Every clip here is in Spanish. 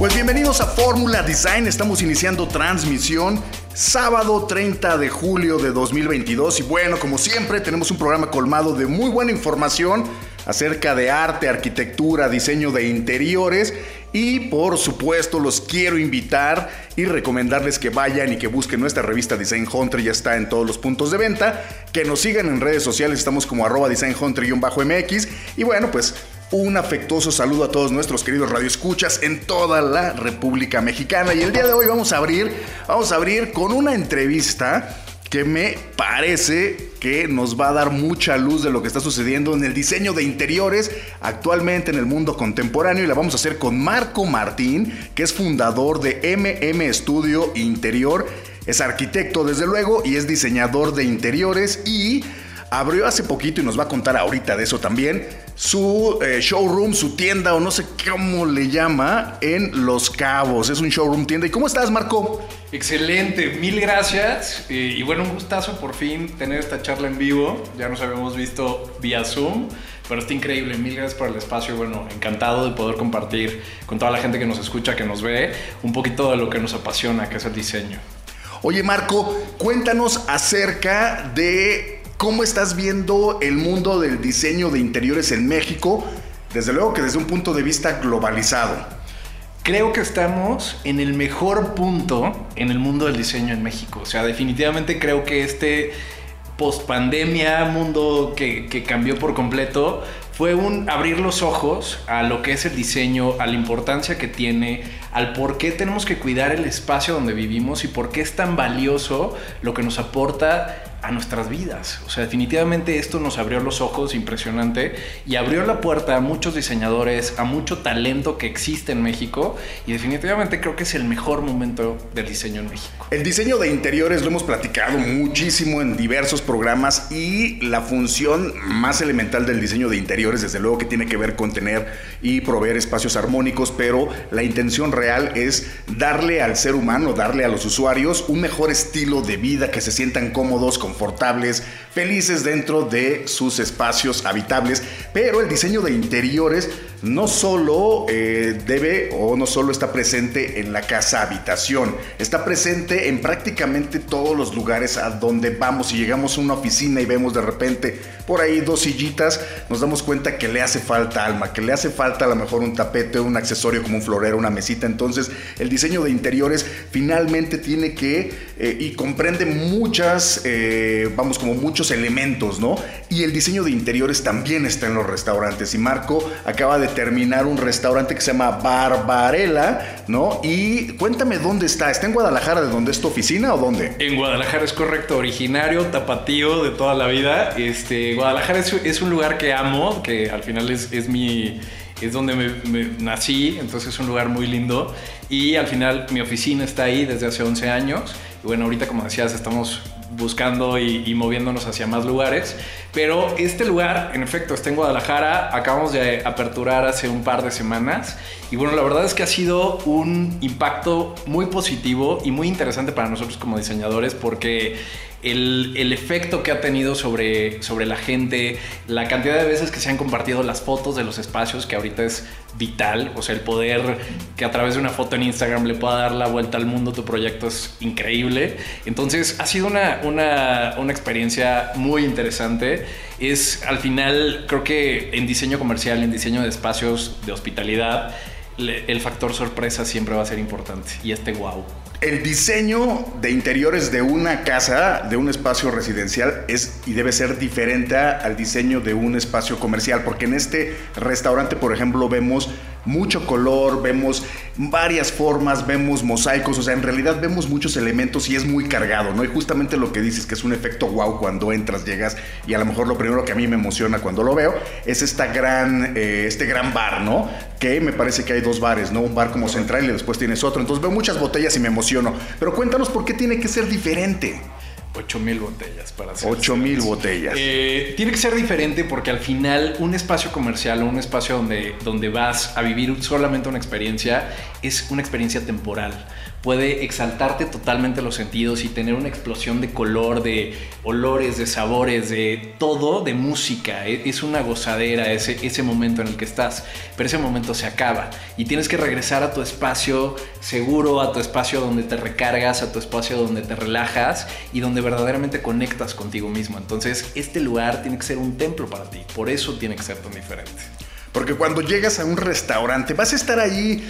Pues bienvenidos a Fórmula Design, estamos iniciando transmisión sábado 30 de julio de 2022 y bueno, como siempre tenemos un programa colmado de muy buena información acerca de arte, arquitectura, diseño de interiores. Y por supuesto los quiero invitar y recomendarles que vayan y que busquen nuestra revista Design Hunter, ya está en todos los puntos de venta, que nos sigan en redes sociales, estamos como arroba Design Hunter-MX y bueno, pues un afectuoso saludo a todos nuestros queridos radioescuchas en toda la República Mexicana. Y el día de hoy vamos a abrir, vamos a abrir con una entrevista que me parece que nos va a dar mucha luz de lo que está sucediendo en el diseño de interiores actualmente en el mundo contemporáneo. Y la vamos a hacer con Marco Martín, que es fundador de MM Studio Interior, es arquitecto desde luego y es diseñador de interiores. Y abrió hace poquito y nos va a contar ahorita de eso también su eh, showroom, su tienda o no sé cómo le llama en Los Cabos. Es un showroom tienda. ¿Y cómo estás, Marco? Excelente, mil gracias. Eh, y bueno, un gustazo por fin tener esta charla en vivo. Ya nos habíamos visto vía Zoom, pero está increíble. Mil gracias por el espacio. Bueno, encantado de poder compartir con toda la gente que nos escucha, que nos ve, un poquito de lo que nos apasiona, que es el diseño. Oye, Marco, cuéntanos acerca de ¿Cómo estás viendo el mundo del diseño de interiores en México? Desde luego que desde un punto de vista globalizado. Creo que estamos en el mejor punto en el mundo del diseño en México. O sea, definitivamente creo que este post pandemia, mundo que, que, cambió por completo, fue un abrir los ojos a lo que es el diseño, a la importancia que tiene, al por qué tenemos que cuidar el espacio donde vivimos y por qué es tan valioso lo que nos aporta a nuestras vidas. O sea, definitivamente esto nos abrió los ojos impresionante y abrió la puerta a muchos diseñadores, a mucho talento que existe en México y definitivamente creo que es el mejor momento del diseño en México. El diseño de interiores lo hemos platicado muchísimo en diversos programas y la función más elemental del diseño de interiores desde luego que tiene que ver con tener y proveer espacios armónicos, pero la intención real es darle al ser humano, darle a los usuarios un mejor estilo de vida, que se sientan cómodos con confortables, felices dentro de sus espacios habitables, pero el diseño de interiores no solo eh, debe o no solo está presente en la casa habitación, está presente en prácticamente todos los lugares a donde vamos. y llegamos a una oficina y vemos de repente por ahí dos sillitas, nos damos cuenta que le hace falta alma, que le hace falta a lo mejor un tapete, un accesorio como un florero, una mesita. Entonces el diseño de interiores finalmente tiene que eh, y comprende muchas, eh, vamos, como muchos elementos, ¿no? Y el diseño de interiores también está en los restaurantes. Y Marco acaba de terminar un restaurante que se llama Barbarella, ¿no? Y cuéntame dónde está. ¿Está en Guadalajara, de dónde es tu oficina o dónde? En Guadalajara es correcto, originario, tapatío de toda la vida. Este, Guadalajara es, un lugar que amo, que al final es, es mi es donde me, nací, entonces es un lugar muy lindo. Y al final mi oficina está ahí desde hace 11 años. Y bueno, ahorita como decías, estamos buscando y, moviéndonos hacia más lugares. Pero este lugar, en efecto, está en Guadalajara. Acabamos de aperturar hace un par de semanas. Y bueno, la verdad es que ha sido un impacto muy positivo y muy interesante para nosotros como diseñadores porque el, efecto que ha tenido sobre, sobre la gente, la cantidad de veces que se han compartido las fotos de los espacios, que ahorita es vital, o sea, el poder que a través de una foto en Instagram le pueda dar la vuelta al mundo tu proyecto es increíble. Entonces, ha sido una, una, una experiencia muy interesante. Es al final, creo que en diseño comercial, en diseño de espacios de hospitalidad, el factor sorpresa siempre va a ser importante y este wow. El diseño de interiores de una casa, de un espacio residencial, es y debe ser diferente al diseño de un espacio comercial, porque en este restaurante, por ejemplo, vemos mucho color, vemos varias formas, vemos mosaicos, o sea, en realidad vemos muchos elementos y es muy cargado, ¿no? Y justamente lo que dices, que es un efecto wow cuando entras, llegas, y a lo mejor lo primero que a mí me emociona cuando lo veo es esta gran, eh, este gran bar, ¿no? Que me parece que hay dos bares, ¿no? Un bar como central y después tienes otro. Entonces veo muchas botellas y me emociono. Pero cuéntanos por qué tiene que ser diferente. 8 mil botellas para hacer. 8 mil botellas. Eh, tiene que ser diferente porque al final un espacio comercial o un espacio donde, donde vas a vivir solamente una experiencia es una experiencia temporal puede exaltarte totalmente los sentidos y tener una explosión de color, de olores, de sabores, de todo, de música. E, es una gozadera ese, ese momento en el que estás, pero ese momento se acaba y tienes que regresar a tu espacio seguro, a tu espacio donde te recargas, a tu espacio donde te relajas y donde verdaderamente conectas contigo mismo. Entonces, este lugar tiene que ser un templo para ti, por eso tiene que ser tan diferente. Porque cuando llegas a un restaurante, vas a estar ahí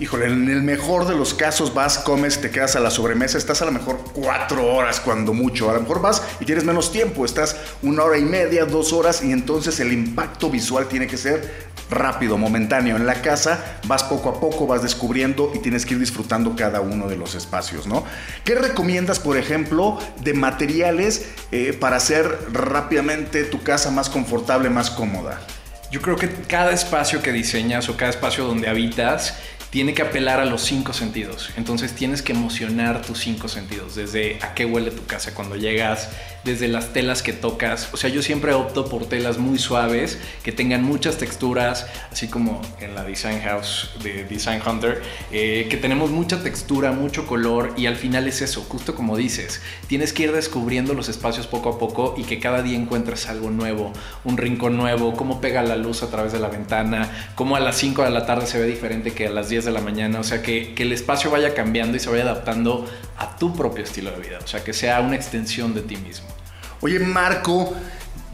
híjole, en el mejor de los casos vas, comes, te quedas a la sobremesa, estás a lo mejor cuatro horas cuando mucho. A lo mejor vas y tienes menos tiempo, estás una hora y media, dos horas y entonces el impacto visual tiene que ser rápido, momentáneo. En la casa vas poco a poco, vas descubriendo y tienes que ir disfrutando cada uno de los espacios, ¿no? ¿Qué recomiendas, por ejemplo, de materiales eh, para hacer rápidamente tu casa más confortable, más cómoda? Yo creo que cada espacio que diseñas o cada espacio donde habitas tiene que apelar a los cinco sentidos. Entonces tienes que emocionar tus cinco sentidos, desde a qué huele tu casa cuando llegas, desde las telas que tocas. O sea, yo siempre opto por telas muy suaves, que tengan muchas texturas, así como en la Design House de Design Hunter, eh, que tenemos mucha textura, mucho color y al final es eso, justo como dices, tienes que ir descubriendo los espacios poco a poco y que cada día encuentres algo nuevo, un rincón nuevo, cómo pega la luz a través de la ventana, cómo a las 5 de la tarde se ve diferente que a las 10 de la mañana, o sea, que, que el espacio vaya cambiando y se vaya adaptando a tu propio estilo de vida, o sea, que sea una extensión de ti mismo. Oye, Marco,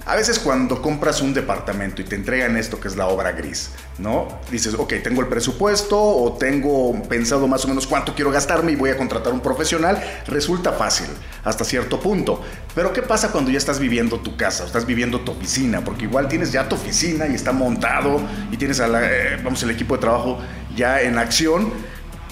a veces cuando compras un departamento y te entregan esto que es la obra gris, ¿no? Dices, ok, tengo el presupuesto o tengo pensado más o menos cuánto quiero gastarme y voy a contratar un profesional, resulta fácil hasta cierto punto. Pero ¿qué pasa cuando ya estás viviendo tu casa, estás viviendo tu oficina? Porque igual tienes ya tu oficina y está montado y tienes a eh, vamos, el equipo de trabajo ya en acción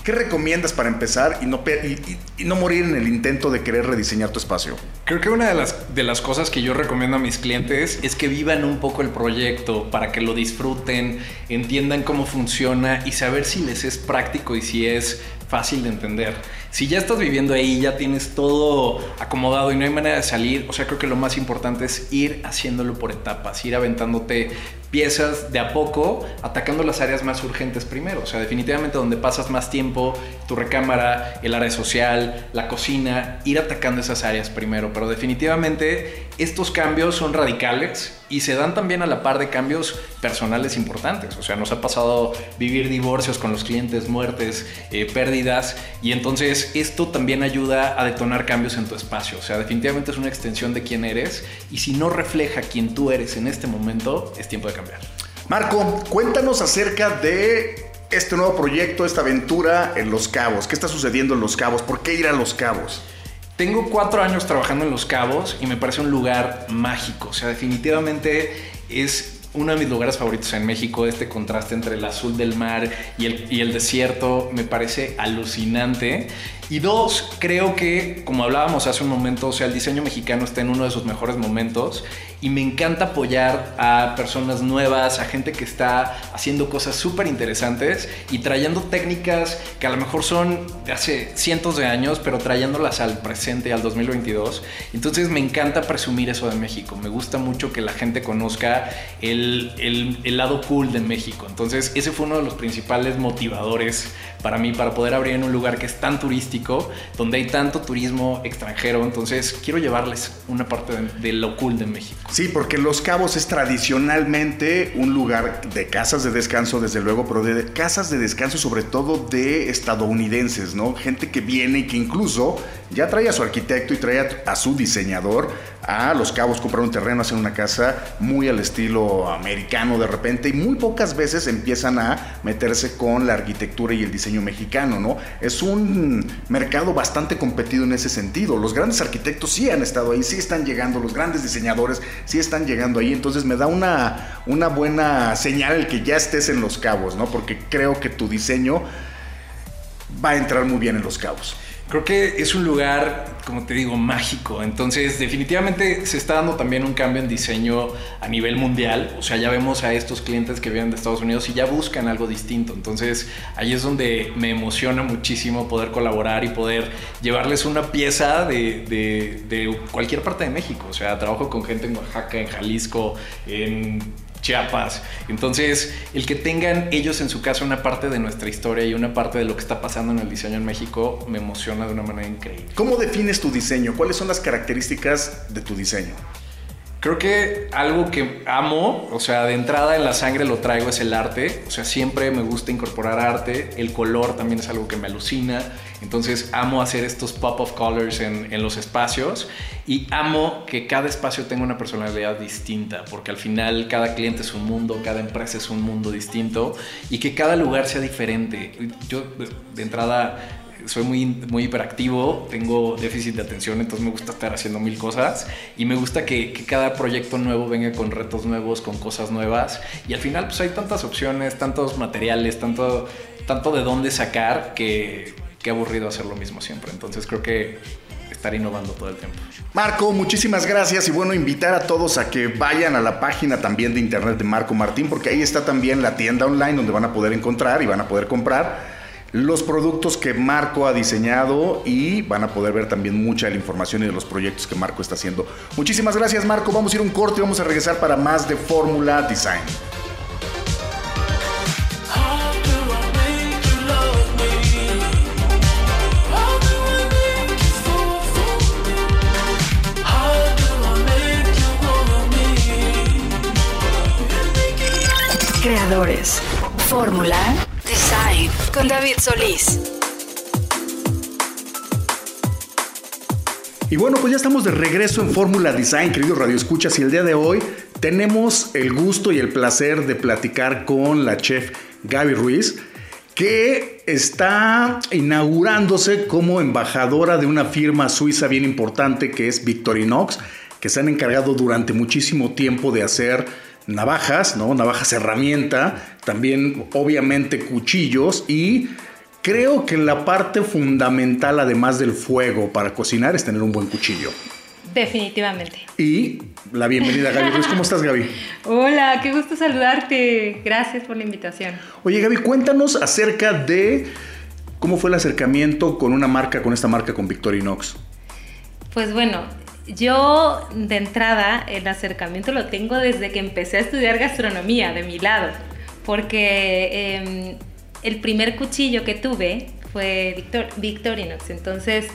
¿Qué recomiendas para empezar y no, morir en el intento de querer rediseñar tu espacio? Creo que una de las cosas que yo recomiendo a mis clientes es que vivan un poco el proyecto para que lo disfruten, entiendan cómo funciona y saber si les es práctico y si es fácil de entender. Si ya estás viviendo ahí, ya tienes todo acomodado y no hay manera de salir, o sea, creo que lo más importante es ir haciéndolo por etapas, ir aventándote piezas de a poco, atacando las áreas más urgentes primero. O sea, definitivamente donde pasas más tiempo, tu recámara, el área social, la cocina, ir atacando esas áreas primero. Pero definitivamente estos cambios son radicales y se dan también a la par de cambios personales importantes. O sea, nos ha pasado vivir divorcios con los clientes, muertes, eh, pérdidas, y entonces esto también ayuda a detonar cambios en tu espacio. O sea, definitivamente es una extensión de quién eres, y si no refleja quién tú eres en este momento, es tiempo de cambiar. Marco, cuéntanos acerca de este nuevo proyecto, esta aventura en Los Cabos. ¿Qué está sucediendo en Los Cabos? ¿Por qué ir a Los Cabos? Tengo cuatro años trabajando en Los Cabos y me parece un lugar mágico. O sea, definitivamente es uno de mis lugares favoritos en México. Este contraste entre el azul del mar y el, y el desierto me parece alucinante. Y dos, creo que, como hablábamos hace un momento, o sea, el diseño mexicano está en uno de sus mejores momentos y me encanta apoyar a personas nuevas, a gente que está haciendo cosas súper interesantes y trayendo técnicas que a lo mejor son de hace cientos de años, pero trayéndolas al presente, al 2022. Entonces me encanta presumir eso de México. Me gusta mucho que la gente conozca el, el, el lado cool de México. Entonces ese fue uno de los principales motivadores para mí, para poder abrir en un lugar que es tan turístico, donde hay tanto turismo extranjero. Entonces quiero llevarles una parte de, de lo cool de México. Sí, porque Los Cabos es tradicionalmente un lugar de casas de descanso, desde luego, pero de casas de descanso sobre todo de estadounidenses, ¿no? Gente que viene y que incluso ya trae a su arquitecto y trae a, su diseñador a Los Cabos, comprar un terreno, hacer una casa muy al estilo americano de repente y muy pocas veces empiezan a meterse con la arquitectura y el diseño mexicano, ¿no? Es un mercado bastante competido en ese sentido. Los grandes arquitectos sí han estado ahí, sí están llegando, los grandes diseñadores sí están llegando ahí, entonces me da una, una buena señal el que ya estés en Los Cabos, ¿no? Porque creo que tu diseño va a entrar muy bien en Los Cabos. Creo que es un lugar, como te digo, mágico. Entonces, definitivamente se está dando también un cambio en diseño a nivel mundial. O sea, ya vemos a estos clientes que vienen de Estados Unidos y ya buscan algo distinto. Entonces, ahí es donde me emociona muchísimo poder colaborar y poder llevarles una pieza de, de, de cualquier parte de México. O sea, trabajo con gente en Oaxaca, en Jalisco, en Chiapas. Entonces, el que tengan ellos en su casa una parte de nuestra historia y una parte de lo que está pasando en el diseño en México me emociona de una manera increíble. ¿Cómo defines tu diseño? ¿Cuáles son las características de tu diseño? Creo que algo que amo, o sea, de entrada en la sangre lo traigo es el arte. O sea, siempre me gusta incorporar arte. El color también es algo que me alucina. Entonces amo hacer estos pop of colors en, en los espacios y amo que cada espacio tenga una personalidad distinta, porque al final cada cliente es un mundo, cada empresa es un mundo distinto y que cada lugar sea diferente. Yo de, entrada soy muy, muy hiperactivo, tengo déficit de atención, entonces me gusta estar haciendo mil cosas y me gusta que, que, cada proyecto nuevo venga con retos nuevos, con cosas nuevas y al final pues hay tantas opciones, tantos materiales, tanto, tanto de dónde sacar que, que aburrido hacer lo mismo siempre. Entonces creo que estar innovando todo el tiempo. Marco, muchísimas gracias y bueno, invitar a todos a que vayan a la página también de internet de Marco Martín porque ahí está también la tienda online donde van a poder encontrar y van a poder comprar los productos que Marco ha diseñado y van a poder ver también mucha de la información y de los proyectos que Marco está haciendo. Muchísimas gracias Marco, vamos a ir un corte y vamos a regresar para más de Fórmula Design. Fórmula Design con David Solís. Y bueno, pues ya estamos de regreso en Fórmula Design, queridos radioescuchas, y el día de hoy tenemos el gusto y el placer de platicar con la chef Gaby Ruiz, que está inaugurándose como embajadora de una firma suiza bien importante que es Victorinox, que se han encargado durante muchísimo tiempo de hacer navajas, ¿no? Navajas herramienta, también obviamente cuchillos y creo que la parte fundamental además del fuego para cocinar es tener un buen cuchillo. Definitivamente. Y la bienvenida Gaby Ruiz. ¿Cómo estás Gaby? Hola, qué gusto saludarte. Gracias por la invitación. Oye Gaby, cuéntanos acerca de cómo fue el acercamiento con una marca, con esta marca, con Victorinox. Pues bueno, yo de entrada el acercamiento lo tengo desde que empecé a estudiar gastronomía de mi lado, porque eh, el primer cuchillo que tuve fue Victor, Victorinox, entonces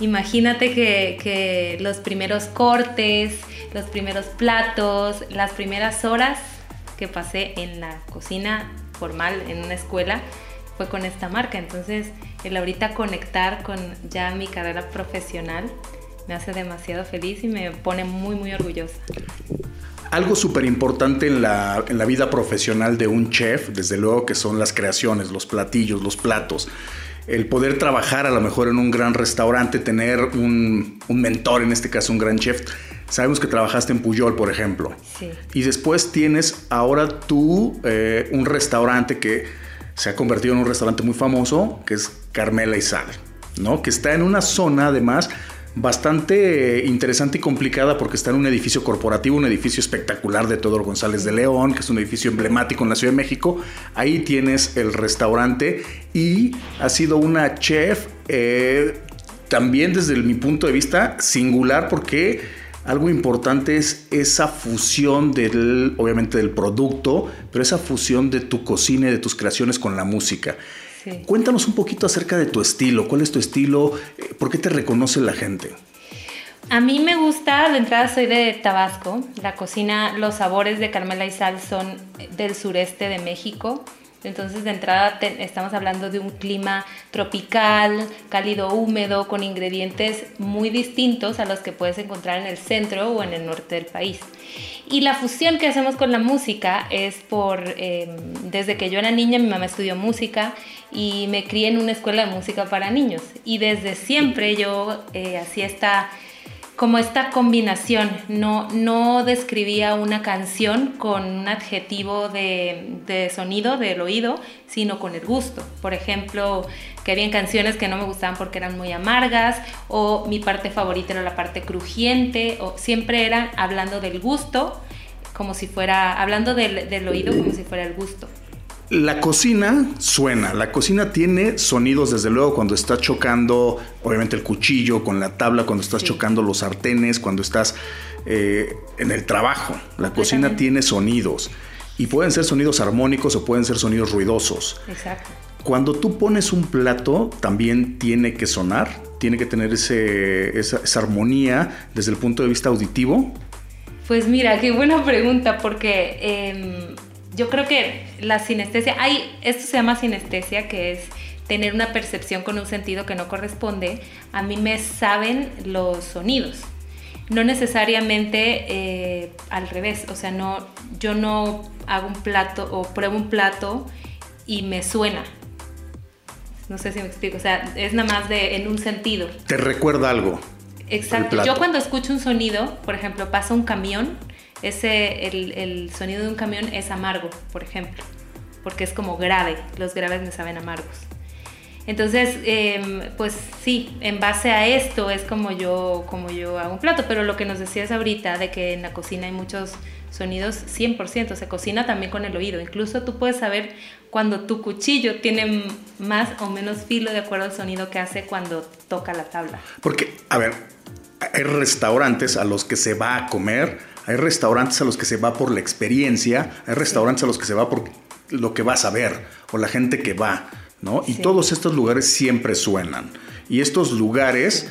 imagínate que, que los primeros cortes, los primeros platos, las primeras horas que pasé en la cocina formal en una escuela fue con esta marca, entonces el ahorita conectar con ya mi carrera profesional me hace demasiado feliz y me pone muy, muy orgullosa. Algo súper importante en la, en la, vida profesional de un chef, desde luego que son las creaciones, los platillos, los platos. El poder trabajar a lo mejor en un gran restaurante, tener un, un mentor, en este caso un gran chef. Sabemos que trabajaste en Puyol, por ejemplo. Sí. Y después tienes ahora tú eh, un restaurante que se ha convertido en un restaurante muy famoso, que es Carmela y Sal, ¿no? Que está en una zona además bastante interesante y complicada porque está en un edificio corporativo, un edificio espectacular de Teodoro González de León, que es un edificio emblemático en la Ciudad de México. Ahí tienes el restaurante y ha sido una chef eh, también desde mi punto de vista singular porque algo importante es esa fusión del, obviamente del producto, pero esa fusión de tu cocina y de tus creaciones con la música. Sí. Cuéntanos un poquito acerca de tu estilo. ¿Cuál es tu estilo? ¿Por qué te reconoce la gente? A mí me gusta, de entrada soy de Tabasco. La cocina, los sabores de Carmela y Sal son del sureste de México. Entonces, de entrada estamos hablando de un clima tropical, cálido, húmedo, con ingredientes muy distintos a los que puedes encontrar en el centro o en el norte del país. Y la fusión que hacemos con la música es por, em, desde que yo era niña, mi mamá estudió música y me crié en una escuela de música para niños. Y desde siempre yo eh, hacía esta como esta combinación. No, no describía una canción con un adjetivo de, sonido del oído, sino con el gusto. Por ejemplo, que había canciones que no me gustaban porque eran muy amargas, o mi parte favorita era la parte crujiente, o siempre era hablando del gusto, como si fuera, hablando del, del oído como si fuera el gusto. La cocina suena, la cocina tiene sonidos desde luego cuando estás chocando, obviamente el cuchillo con la tabla, cuando estás chocando los sartenes, cuando estás eh, en el trabajo. La cocina tiene sonidos y pueden ser sonidos armónicos o pueden ser sonidos ruidosos. Exacto. Cuando tú pones un plato, también tiene que sonar, tiene que tener ese, esa, armonía desde el punto de vista auditivo. Pues mira, qué buena pregunta, porque em, yo creo que la sinestesia, hay, esto se llama sinestesia, que es tener una percepción con un sentido que no corresponde. A mí me saben los sonidos, no necesariamente eh, al revés, o sea, no, yo no hago un plato o pruebo un plato y me suena. No sé si me explico, o sea, es nada más de en un sentido. ¿Te recuerda algo? Exacto. Yo cuando escucho un sonido, por ejemplo, pasa un camión, ese, el, sonido de un camión es amargo, por ejemplo, porque es como grave, los graves me saben amargos. Entonces, em, pues sí, en base a esto es como yo, como yo hago un plato, pero lo que nos decías ahorita de que en la cocina hay muchos sonidos, 100%, se cocina también con el oído. Incluso tú puedes saber cuando tu cuchillo tiene más o menos filo de acuerdo al sonido que hace cuando toca la tabla. Porque, a ver, hay restaurantes a los que se va a comer hay restaurantes a los que se va por la experiencia, hay restaurantes a los que se va por lo que vas a ver o la gente que va, ¿no? Y todos estos lugares siempre suenan. Y estos lugares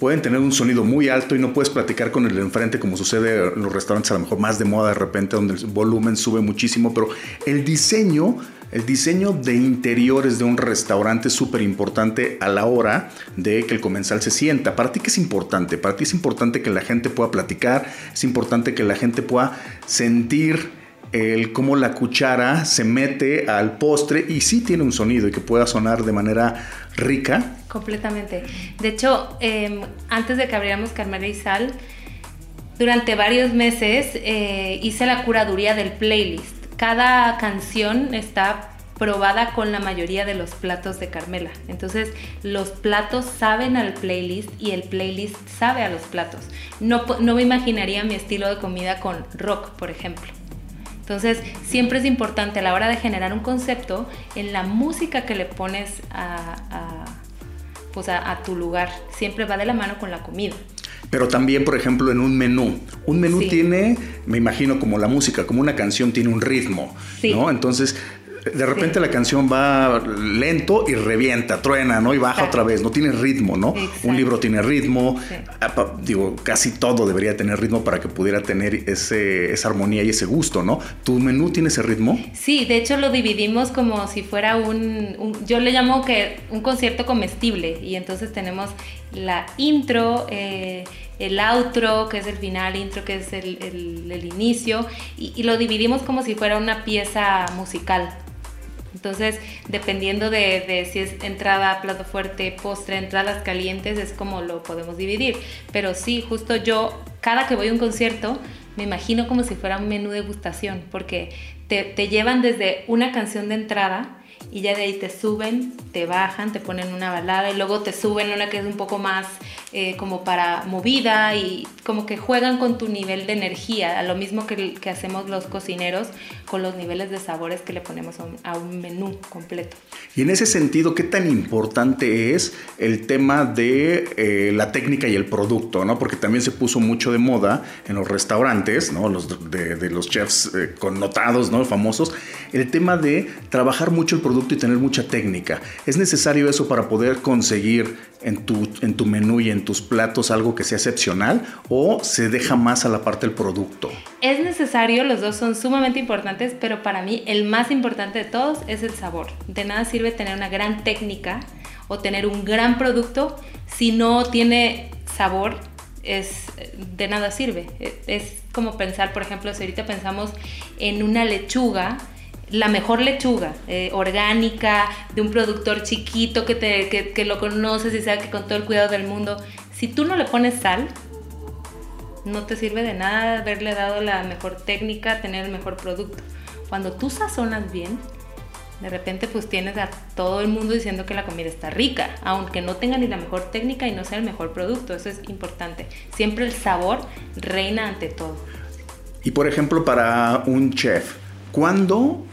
pueden tener un sonido muy alto y no puedes platicar con el de enfrente como sucede en los restaurantes a lo mejor más de moda de repente donde el volumen sube muchísimo, pero el diseño el diseño de interiores de un restaurante es súper importante a la hora de que el comensal se sienta. ¿Para ti qué es importante? Para ti es importante que la gente pueda platicar, es importante que la gente pueda sentir el cómo la cuchara se mete al postre y sí tiene un sonido y que pueda sonar de manera rica. Completamente. De hecho, em, antes de que abriéramos Carmela y Sal, durante varios meses eh, hice la curaduría del playlist cada canción está probada con la mayoría de los platos de Carmela. Entonces, los platos saben al playlist y el playlist sabe a los platos. No, no me imaginaría mi estilo de comida con rock, por ejemplo. Entonces, siempre es importante a la hora de generar un concepto en la música que le pones a, pues a tu lugar. Siempre va de la mano con la comida pero también, por ejemplo, en un menú. Un menú tiene, me imagino, como la música, como una canción tiene un ritmo, ¿no? Entonces, de repente la canción va lento y revienta, truena, ¿no? Y baja otra vez, no tiene ritmo, ¿no? Un libro tiene ritmo, ah, digo, casi todo debería tener ritmo para que pudiera tener ese, esa armonía y ese gusto, ¿no? ¿Tu menú tiene ese ritmo? Sí, de hecho lo dividimos como si fuera un, yo le llamo que un concierto comestible y entonces tenemos la intro, eh, el outro, que es el final, intro, que es el, inicio, y, lo dividimos como si fuera una pieza musical. Entonces, dependiendo de, si es entrada, plato fuerte, postre, entradas calientes, es como lo podemos dividir. Pero sí, justo yo, cada que voy a un concierto, me imagino como si fuera un menú de degustación, porque te llevan desde una canción de entrada, y ya de ahí te suben, te bajan, te ponen una balada y luego te suben una que es un poco más eh, como para movida y como que juegan con tu nivel de energía, a lo mismo que, que hacemos los cocineros con los niveles de sabores que le ponemos a un, menú completo. Y en ese sentido, ¿qué tan importante es el tema de eh, la técnica y el producto? ¿no? Porque también se puso mucho de moda en los restaurantes, ¿no? los de, los chefs eh, connotados, ¿no? famosos, el tema de trabajar mucho el producto producto y tener mucha técnica. ¿Es necesario eso para poder conseguir en tu, en tu menú y en tus platos algo que sea excepcional o se deja más a la parte del producto? Es necesario, los dos son sumamente importantes, pero para mí el más importante de todos es el sabor. De nada sirve tener una gran técnica o tener un gran producto si no tiene sabor es de nada sirve. Es como pensar, por ejemplo, si ahorita pensamos en una lechuga, la mejor lechuga, eh, orgánica, de un productor chiquito que, te, que, que, lo conoces y sabe que con todo el cuidado del mundo, si tú no le pones sal, no te sirve de nada haberle dado la mejor técnica, tener el mejor producto. Cuando tú sazonas bien, de repente pues tienes a todo el mundo diciendo que la comida está rica, aunque no tenga ni la mejor técnica y no sea el mejor producto, eso es importante. Siempre el sabor reina ante todo. Y por ejemplo, para un chef, ¿cuándo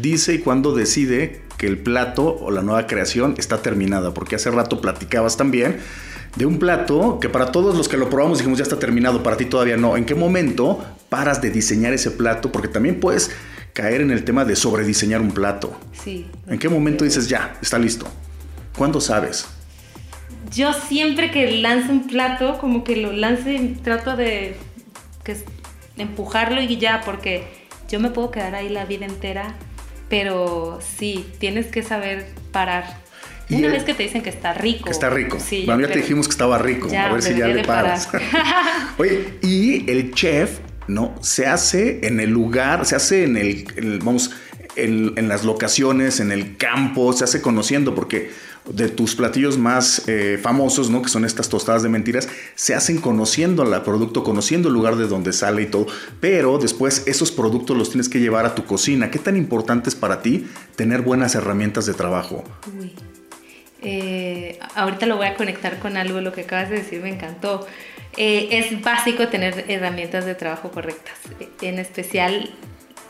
dice y cuándo decide que el plato o la nueva creación está terminada? Porque hace rato platicabas también de un plato que para todos los que lo probamos dijimos ya está terminado, para ti todavía no. ¿En qué momento paras de diseñar ese plato? Porque también puedes caer en el tema de sobrediseñar un plato. Sí. ¿En qué momento dices ya, está listo? ¿Cuándo sabes? Yo siempre que lanzo un plato, como que lo lance, trato de que, empujarlo y ya, porque yo me puedo quedar ahí la vida entera, pero sí, tienes que saber parar. Una vez que te dicen que está rico. Que está rico. Sí, bueno, ya te dijimos que estaba rico. a ver si ya le paras. Oye, y el chef ¿no? Se hace en el lugar, se hace en el, vamos, en, las locaciones, en el campo, se hace conociendo, porque de tus platillos más eh, famosos, ¿no? Que son estas tostadas de mentiras, se hacen conociendo al producto, conociendo el lugar de donde sale y todo. Pero después esos productos los tienes que llevar a tu cocina. ¿Qué tan importante es para ti tener buenas herramientas de trabajo? Uy. Eh, ahorita lo voy a conectar con algo, lo que acabas de decir me encantó. Eh, es básico tener herramientas de trabajo correctas. En especial,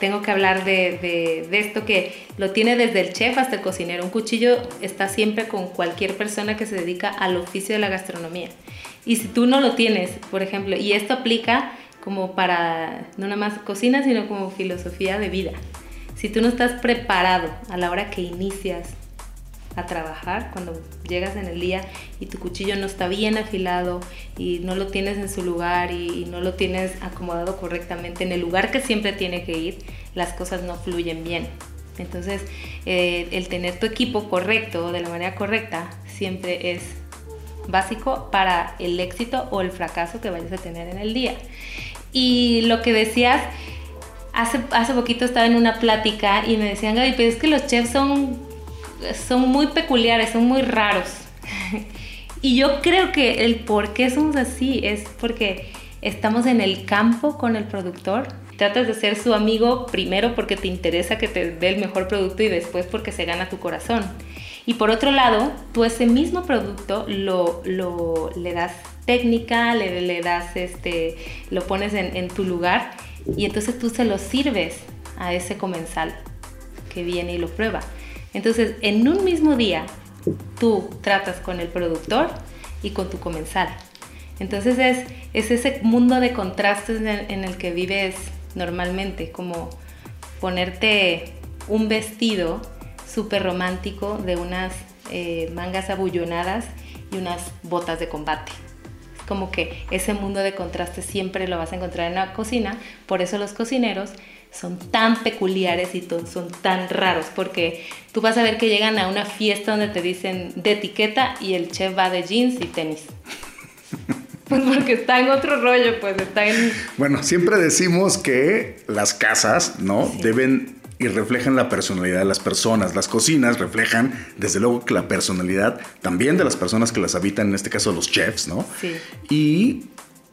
tengo que hablar de, de, esto que lo tiene desde el chef hasta el cocinero. Un cuchillo está siempre con cualquier persona que se dedica al oficio de la gastronomía. Y si tú no lo tienes, por ejemplo, y esto aplica como para no nada más cocina, sino como filosofía de vida. Si tú no estás preparado a la hora que inicias a trabajar, cuando llegas en el día y tu cuchillo no está bien afilado y no lo tienes en su lugar y, no lo tienes acomodado correctamente en el lugar que siempre tiene que ir, las cosas no fluyen bien. Entonces, eh, el tener tu equipo correcto, de la manera correcta, siempre es básico para el éxito o el fracaso que vayas a tener en el día. Y lo que decías, hace, hace poquito estaba en una plática y me decían, Gaby, pero es que los chefs son son muy peculiares, son muy raros. y yo creo que el por qué somos así es porque estamos en el campo con el productor. Tratas de ser su amigo primero porque te interesa que te dé el mejor producto y después porque se gana tu corazón. Y por otro lado, tú ese mismo producto lo, le das técnica, le, das este, lo pones en, en tu lugar y entonces tú se lo sirves a ese comensal que viene y lo prueba. Entonces, en un mismo día, tú tratas con el productor y con tu comensal. Entonces es, ese mundo de contrastes en el, que vives normalmente, como ponerte un vestido súper romántico de unas eh, mangas abullonadas y unas botas de combate. Es como que ese mundo de contrastes siempre lo vas a encontrar en la cocina, por eso los cocineros son tan peculiares y son tan raros, porque tú vas a ver que llegan a una fiesta donde te dicen de etiqueta y el chef va de jeans y tenis. Pues porque está en otro rollo, pues está en... Bueno, siempre decimos que las casas, ¿no? Deben y reflejan la personalidad de las personas. Las cocinas reflejan, desde luego, que la personalidad también de las personas que las habitan, en este caso los chefs, ¿no? Sí. Y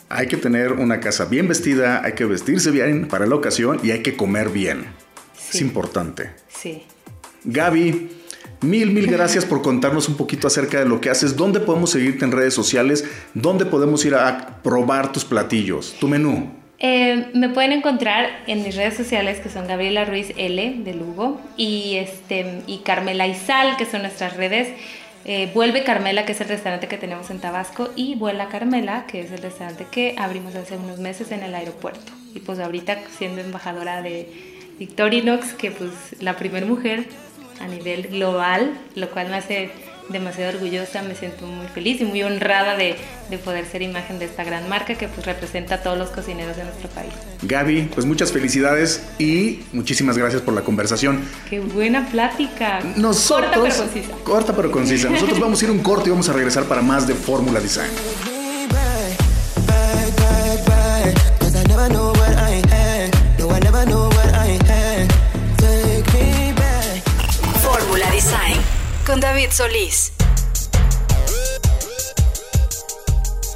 hay que tener una casa bien vestida, hay que vestirse bien para la ocasión y hay que comer bien. Es importante. Sí. Gaby, mil, mil gracias por contarnos un poquito acerca de lo que haces. ¿Dónde podemos seguirte en redes sociales? ¿Dónde podemos ir a probar tus platillos, tu menú? Eh, me pueden encontrar en mis redes sociales que son Gabriela Ruiz L de Lugo y, este, y Carmela Izal, que son nuestras redes. Eh, vuelve Carmela, que es el restaurante que tenemos en Tabasco, y Vuela Carmela, que es el restaurante que abrimos hace unos meses en el aeropuerto. Y pues ahorita siendo embajadora de Victorinox, que pues la primera mujer a nivel global, lo cual me hace demasiado orgullosa, me siento muy feliz y muy honrada de, de, poder ser imagen de esta gran marca que pues representa a todos los cocineros de nuestro país. Gaby, pues muchas felicidades y muchísimas gracias por la conversación. Qué buena plática. Nosotros, corta pero concisa. Corta pero concisa. Nosotros vamos a ir un corte y vamos a regresar para más de Fórmula Design. Fórmula Design con David Solís.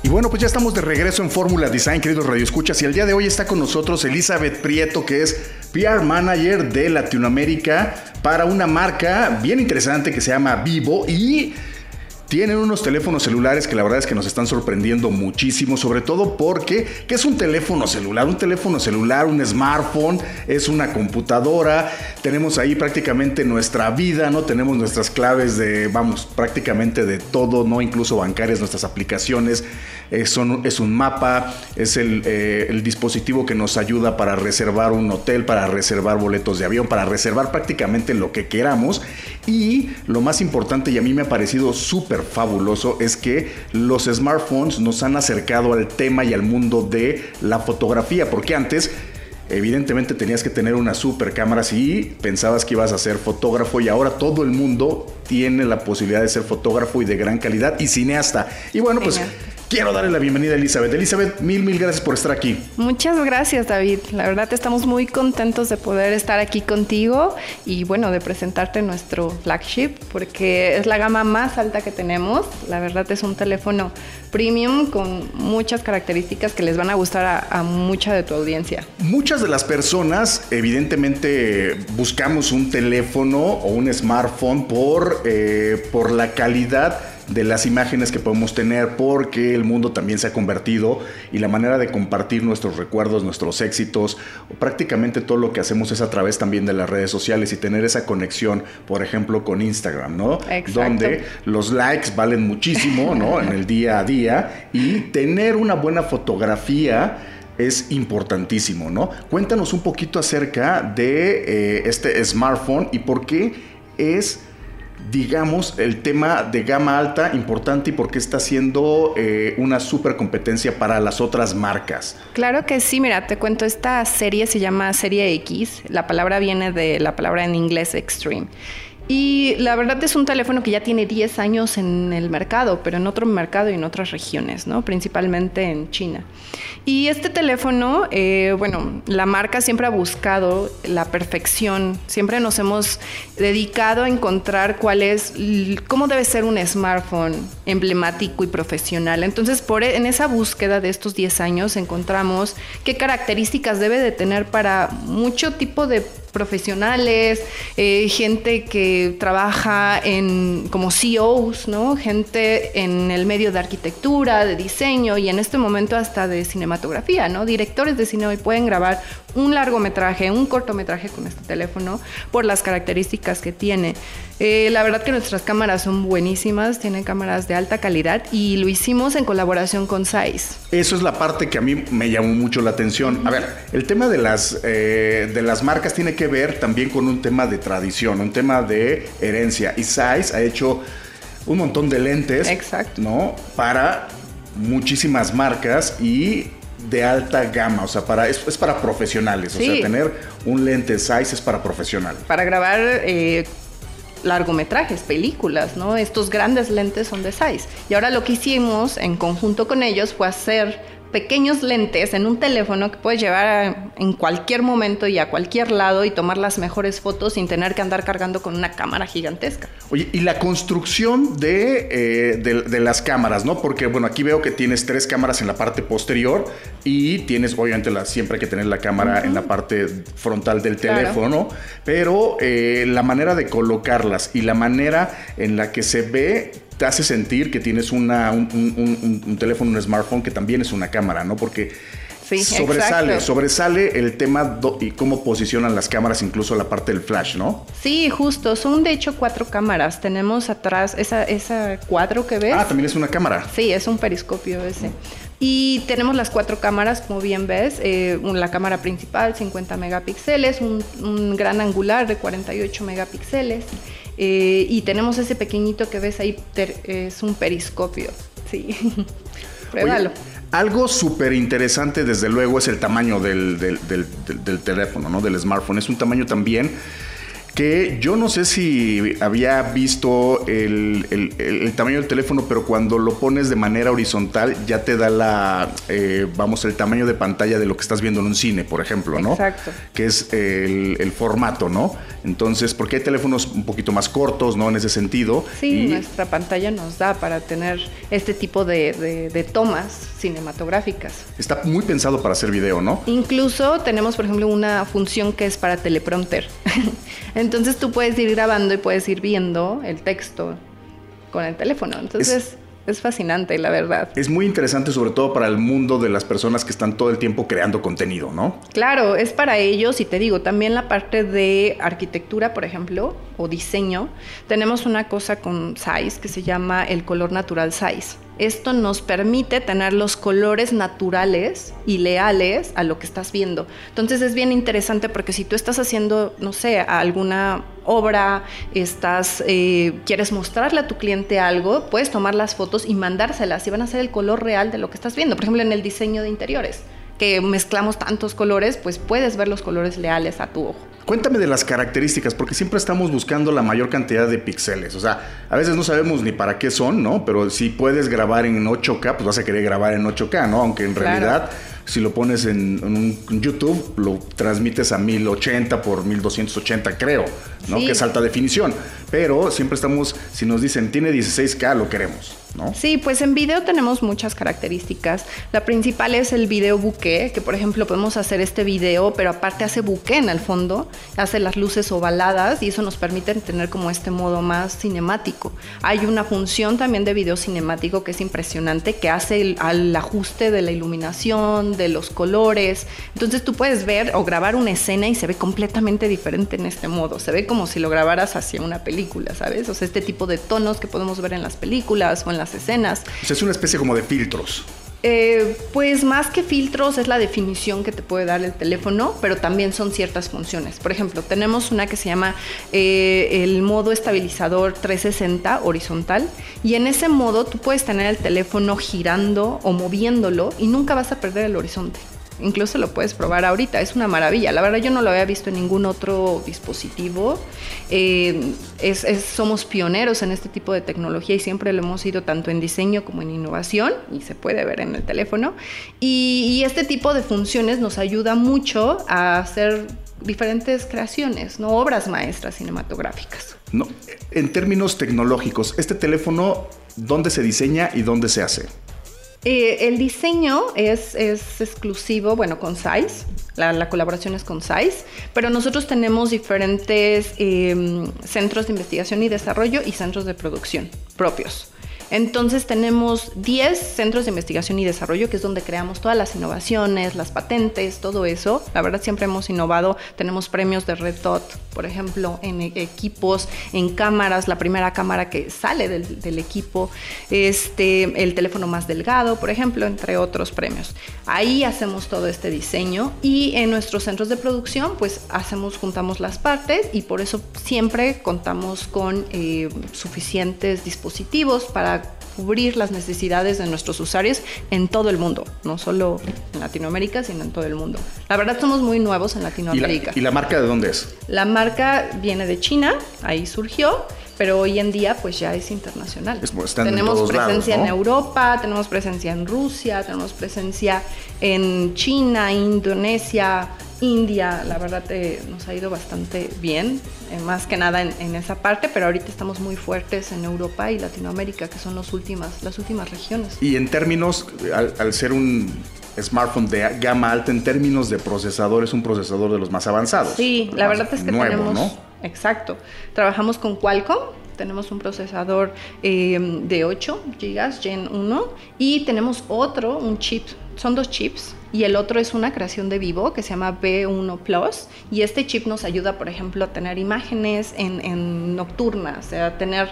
Y bueno, pues ya estamos de regreso en Fórmula Design, queridos radioescuchas, y el día de hoy está con nosotros Elizabeth Prieto, que es PR Manager de Latinoamérica para una marca bien interesante que se llama Vivo y tienen unos teléfonos celulares que la verdad es que nos están sorprendiendo muchísimo, sobre todo porque, ¿qué es un teléfono celular? Un teléfono celular, un smartphone, es una computadora, tenemos ahí prácticamente nuestra vida, ¿no? Tenemos nuestras claves de, vamos, prácticamente de todo, ¿no? Incluso bancarias, nuestras aplicaciones, son, es un mapa, es el, eh, el dispositivo que nos ayuda para reservar un hotel, para reservar boletos de avión, para reservar prácticamente lo que queramos. Y lo más importante, y a mí me ha parecido súper fabuloso es que los smartphones nos han acercado al tema y al mundo de la fotografía, porque antes evidentemente tenías que tener una super cámara si pensabas que ibas a ser fotógrafo y ahora todo el mundo tiene la posibilidad de ser fotógrafo y de gran calidad y cineasta. Y bueno, pues quiero darle la bienvenida a Elizabeth. Elizabeth, mil, mil gracias por estar aquí. Muchas gracias, David. La verdad estamos muy contentos de poder estar aquí contigo y bueno, de presentarte nuestro flagship porque es la gama más alta que tenemos. La verdad es un teléfono premium con muchas características que les van a gustar a, a mucha de tu audiencia. Muchas de las personas, evidentemente, buscamos un teléfono o un smartphone por, eh, por la calidad de las imágenes que podemos tener porque el mundo también se ha convertido y la manera de compartir nuestros recuerdos, nuestros éxitos, prácticamente todo lo que hacemos es a través también de las redes sociales y tener esa conexión, por ejemplo, con Instagram, ¿no? Exacto. Donde los likes valen muchísimo, ¿no? en el día a día y tener una buena fotografía es importantísimo, ¿no? Cuéntanos un poquito acerca de eh, este smartphone y por qué es digamos, el tema de gama alta importante y por qué está siendo eh, una super competencia para las otras marcas. Claro que sí, mira, te cuento, esta serie se llama Serie X, la palabra viene de la palabra en inglés Extreme. Y la verdad es un teléfono que ya tiene 10 años en el mercado, pero en otro mercado y en otras regiones, ¿no? principalmente en China. Y este teléfono, eh, bueno, la marca siempre ha buscado la perfección, siempre nos hemos dedicado a encontrar cuál es, cómo debe ser un smartphone emblemático y profesional. Entonces, por, e, en esa búsqueda de estos 10 años encontramos qué características debe de tener para mucho tipo de profesionales, eh, gente que trabaja en, como CEOs, ¿no? gente en el medio de arquitectura, de diseño y en este momento hasta de cinematografía, ¿no? directores de cine hoy pueden grabar un largometraje, un cortometraje con este teléfono por las características que tiene. Eh, la verdad que nuestras cámaras son buenísimas, tienen cámaras de alta calidad y lo hicimos en colaboración con Zeiss. Eso es la parte que a mí me llamó mucho la atención. A ver, el tema de las, eh, de las marcas tiene que ver también con un tema de tradición, un tema de herencia. Y Zeiss ha hecho un montón de lentes, Exacto. ¿no? Para muchísimas marcas y de alta gama, o sea, para, es, es para profesionales, Sí. o sea, tener un lente Zeiss es para profesional. Para grabar eh, largometrajes, películas, ¿no? Estos grandes lentes son de Zeiss. Y ahora lo que hicimos en conjunto con ellos fue hacer pequeños lentes en un teléfono que puedes llevar a- en cualquier momento y a cualquier lado y tomar las mejores fotos sin tener que andar cargando con una cámara gigantesca. Oye, y la construcción de, eh, de- de las cámaras, ¿no? Porque, bueno, aquí veo que tienes tres cámaras en la parte posterior y tienes, obviamente, la, siempre hay que tener la cámara en la parte frontal del Claro. teléfono, pero eh, la manera de colocarlas y la manera en la que se ve te hace sentir que tienes una, un, un- un- un teléfono, un smartphone que también es una cámara, ¿no? Porque Sí, sobresale, exacto. sobresale el tema do- y cómo posicionan las cámaras, incluso la parte del flash, ¿no? Sí, justo. Son de hecho cuatro cámaras. Tenemos atrás esa, esa cuadro que ves. Ah, también es una cámara. Sí, es un periscopio ese. Y tenemos las cuatro cámaras, como bien ves, eh, la cámara principal 50 megapíxeles, un, un gran angular de 48 megapíxeles. Eh, y tenemos ese pequeñito que ves ahí, es un periscopio. Sí, pruébalo. algo súper interesante, desde luego, es el tamaño del, del, del, teléfono, ¿no? Del smartphone. Es un tamaño también que yo no sé si había visto el, tamaño del teléfono, pero cuando lo pones de manera horizontal ya te da la, eh, vamos, el tamaño de pantalla de lo que estás viendo en un cine, por ejemplo, ¿no? Exacto. Que es el, formato, ¿no? Entonces, porque hay teléfonos un poquito más cortos, ¿no? En ese sentido. Sí, nuestra pantalla nos da para tener este tipo de, de tomas cinematográficas. Está muy pensado para hacer video, ¿no? Incluso tenemos, por ejemplo, una función que es para teleprompter. Entonces tú puedes ir grabando y puedes ir viendo el texto con el teléfono. Entonces... Es, fascinante, la verdad. Es muy interesante, sobre todo para el mundo de las personas que están todo el tiempo creando contenido, ¿no? Claro, es para ellos y te digo, también la parte de arquitectura, por ejemplo, o diseño, tenemos una cosa con size que se llama el color natural size. Esto nos permite tener los colores naturales y leales a lo que estás viendo. Entonces es bien interesante porque si tú estás haciendo, no sé, alguna obra, estás, eh, quieres mostrarle a tu cliente algo, puedes tomar las fotos y mandárselas y van a ser el color real de lo que estás viendo. Por ejemplo, en el diseño de interiores, que mezclamos tantos colores, pues puedes ver los colores leales a tu ojo. Cuéntame de las características, porque siempre estamos buscando la mayor cantidad de píxeles. O sea, a veces no sabemos ni para qué son, ¿no? Pero si puedes grabar en 8K, pues vas a querer grabar en 8K, ¿no? Aunque en realidad si lo pones en, un YouTube, lo transmites a 1080 por 1280, creo, ¿no? Que es alta definición. Pero siempre estamos, si nos dicen tiene 16K, lo queremos. ¿No? Sí, pues en video tenemos muchas características. La principal es el video buque, que por ejemplo podemos hacer este video, pero aparte hace buque en el fondo, hace las luces ovaladas y eso nos permite tener como este modo más cinemático. Hay una función también de video cinemático que es impresionante, que hace el, al ajuste de la iluminación, de los colores. Entonces tú puedes ver o grabar una escena y se ve completamente diferente en este modo. Se ve como si lo grabaras hacia una película, ¿sabes? O sea, este tipo de tonos que podemos ver en las películas o en las escenas. O sea, es una especie como de filtros. Eh, pues más que filtros es la definición que te puede dar el teléfono, pero también son ciertas funciones. Por ejemplo, tenemos una que se llama eh, el modo estabilizador 360 horizontal y en ese modo tú puedes tener el teléfono girando o moviéndolo y nunca vas a perder el horizonte. Incluso lo puedes probar ahorita, es una maravilla. La verdad yo no lo había visto en ningún otro dispositivo. Eh, somos pioneros en este tipo de tecnología y siempre lo hemos sido tanto en diseño como en innovación y se puede ver en el teléfono. Y, y este tipo de funciones nos ayuda mucho a hacer diferentes creaciones, no obras maestras cinematográficas. No, en términos tecnológicos, este teléfono, ¿dónde se diseña y dónde se hace? Eh, el diseño es, exclusivo, bueno, con Size, la, colaboración es con Size, pero nosotros tenemos diferentes em, centros de investigación y desarrollo y centros de producción propios. Entonces tenemos 10 centros de investigación y desarrollo, que es donde creamos todas las innovaciones, las patentes, todo eso. La verdad siempre hemos innovado. Tenemos premios de Red Dot, por ejemplo, en e-, equipos, en cámaras, la primera cámara que sale del, equipo, este, el teléfono más delgado, por ejemplo, entre otros premios. Ahí hacemos todo este diseño y en nuestros centros de producción, pues hacemos, juntamos las partes y por eso siempre contamos con eh, suficientes dispositivos para cubrir las necesidades de nuestros usuarios en todo el mundo, no solo en Latinoamérica, sino en todo el mundo. La verdad somos muy nuevos en Latinoamérica. ¿Y la, marca de dónde es? La marca viene de China, ahí surgió, pero hoy en día pues ya es internacional. tenemos presencia en Europa, tenemos presencia en Rusia, tenemos presencia en China, Indonesia, India, la verdad eh, nos ha ido bastante bien, eh, más que nada en, esa parte, pero ahorita estamos muy fuertes en Europa y Latinoamérica, que son los últimas, las últimas regiones. Y en términos, al, ser un smartphone de gama alta, en términos de procesador, es un procesador de los más avanzados. Sí, la verdad es que tenemos... ¿no? Exacto. Trabajamos con Qualcomm, tenemos un procesador eh, de 8 GB Gen 1 y tenemos otro, un chip, son dos chips y el otro es una creación de vivo que se llama B1 Plus y este chip nos ayuda, por ejemplo, a tener imágenes en, nocturnas, a tener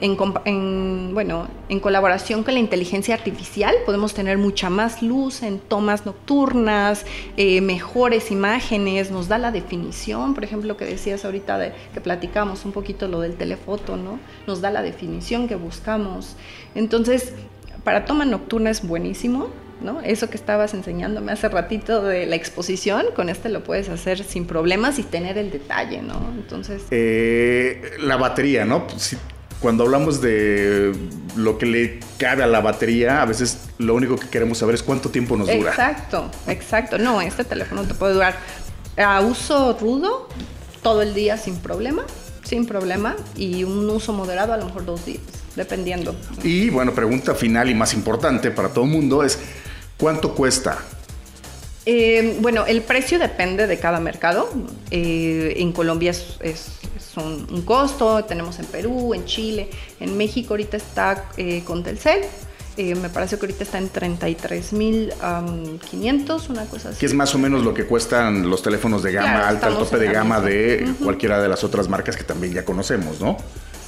en, bueno, en colaboración con la inteligencia artificial podemos tener mucha más luz en tomas nocturnas, eh, mejores imágenes, nos da la definición, por ejemplo, lo que decías ahorita de que platicamos un poquito lo del telefoto, ¿no? Nos da la definición que buscamos. Entonces, para toma nocturna es buenísimo, ¿no? Eso que estabas enseñándome hace ratito de la exposición, con este lo puedes hacer sin problemas y tener el detalle, ¿no? Entonces... Eh, la batería, ¿no? Cuando hablamos de lo que le cabe a la batería, a veces lo único que queremos saber es cuánto tiempo nos dura. Exacto, exacto. No, este teléfono te puede durar a uso rudo todo el día sin problema, sin problema, y un uso moderado a lo mejor dos días, dependiendo. Y bueno, pregunta final y más importante para todo el mundo es, ¿cuánto cuesta? Eh, bueno, el precio depende de cada mercado. Eh, en Colombia es un, costo, tenemos en Perú, en Chile, en México ahorita está eh, con Telcel, eh, me parece que ahorita está en 33.500, una cosa así. Que es más o menos lo que cuestan los teléfonos de gama alta, el tope de gama de cualquiera de las otras marcas que también ya conocemos, ¿no?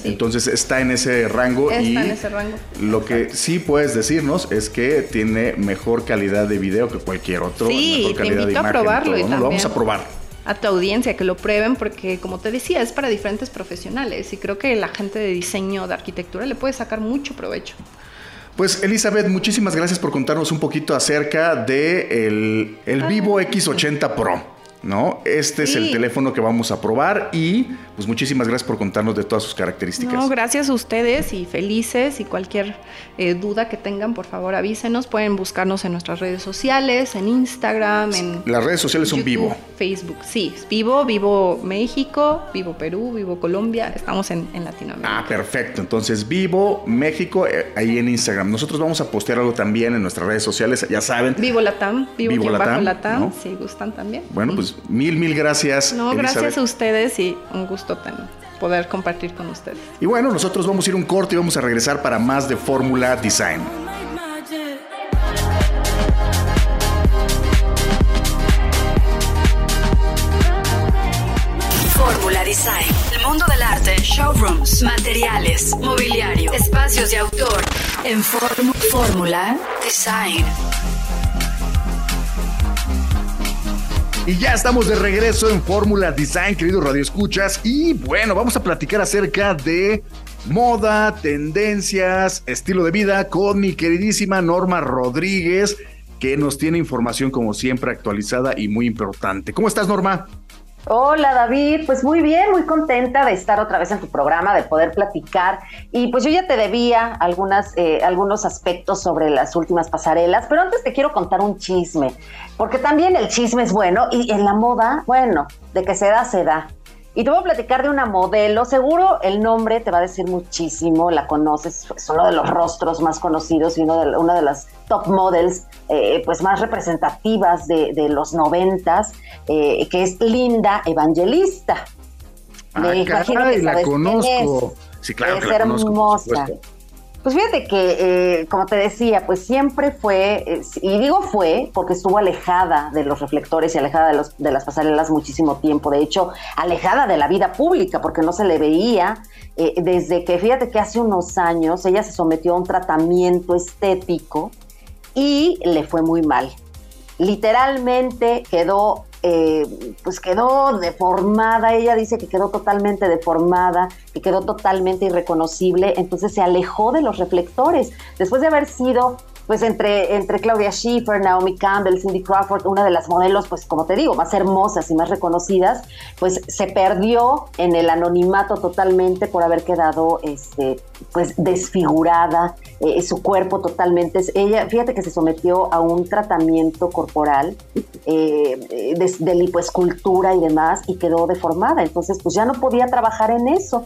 Entonces está en ese rango está y en ese rango. lo que sí puedes decirnos es que tiene mejor calidad de video que cualquier otro. Sí, mejor te invito a probarlo. y Lo vamos a probar a tu audiencia que lo prueben porque como te decía es para diferentes profesionales y creo que la gente de diseño de arquitectura le puede sacar mucho provecho. Pues Elizabeth, muchísimas gracias por contarnos un poquito acerca de el, el Vivo X80 Pro. ¿No? Este es el teléfono que vamos a probar y pues muchísimas gracias por contarnos de todas sus características. No, gracias a ustedes y felices y cualquier eh, duda que tengan, por favor avísenos. Pueden buscarnos en nuestras redes sociales, en Instagram, en... Las redes sociales son Vivo. Facebook, sí, Vivo, Vivo México, Vivo Perú, Vivo Colombia, estamos en, Latinoamérica. Ah, perfecto. Entonces, Vivo México, eh, ahí en Instagram. Nosotros vamos a postear algo también en nuestras redes sociales, ya saben. Vivo Latam, Vivo, Vivo Latam, Latam si gustan también. Bueno, pues mil, mil gracias. No, gracias a ustedes y un gusto también poder compartir con ustedes. Y bueno, nosotros vamos a ir un corte y vamos a regresar para más de Fórmula Design. Fórmula Design, el mundo del arte, showrooms, materiales, mobiliario, espacios de autor, en Fórmula Design. Y ya estamos de regreso en Fórmula Design, queridos radioescuchas. Y bueno, vamos a platicar acerca de moda, tendencias, estilo de vida con mi queridísima Norma Rodríguez, que nos tiene información como siempre actualizada y muy importante. ¿Cómo estás, Norma? Hola David, pues muy bien, muy contenta de estar otra vez en tu programa, de poder platicar. Y pues yo ya te debía eh, algunos aspectos sobre las últimas pasarelas, pero antes te quiero contar un chisme, porque también el chisme es bueno y en la moda, bueno, de que se da, se da. Y te voy a platicar de una modelo, seguro el nombre te va a decir muchísimo, la conoces, es uno de los rostros más conocidos y uno de, una de las top models eh, pues más representativas de, los noventas, eh, que es Linda Evangelista. Ah, caray, la conozco. Sí, claro, es hermosa. Pues fíjate que, eh, como te decía, pues siempre fue, eh, y digo fue porque estuvo alejada de los reflectores y alejada de, las pasarelas muchísimo tiempo, de hecho, alejada de la vida pública porque no se le veía, eh, desde que, fíjate que hace unos años ella se sometió a un tratamiento estético y le fue muy mal. Literalmente quedó eh, pues quedó deformada, ella dice que quedó totalmente deformada, que quedó totalmente irreconocible, entonces se alejó de los reflectores. Después de haber sido pues entre, entre Claudia Schiffer, Naomi Campbell, Cindy Crawford, una de las modelos, pues como te digo, más hermosas y más reconocidas, pues se perdió en el anonimato totalmente por haber quedado este, pues desfigurada, eh, su cuerpo totalmente. Ella, fíjate que se sometió a un tratamiento corporal eh, de, lipoescultura y demás y quedó deformada, entonces pues ya no podía trabajar en eso.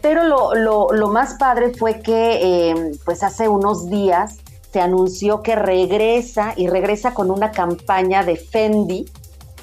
Pero lo, lo, más padre fue que eh, pues hace unos días se anunció que regresa y regresa con una campaña de Fendi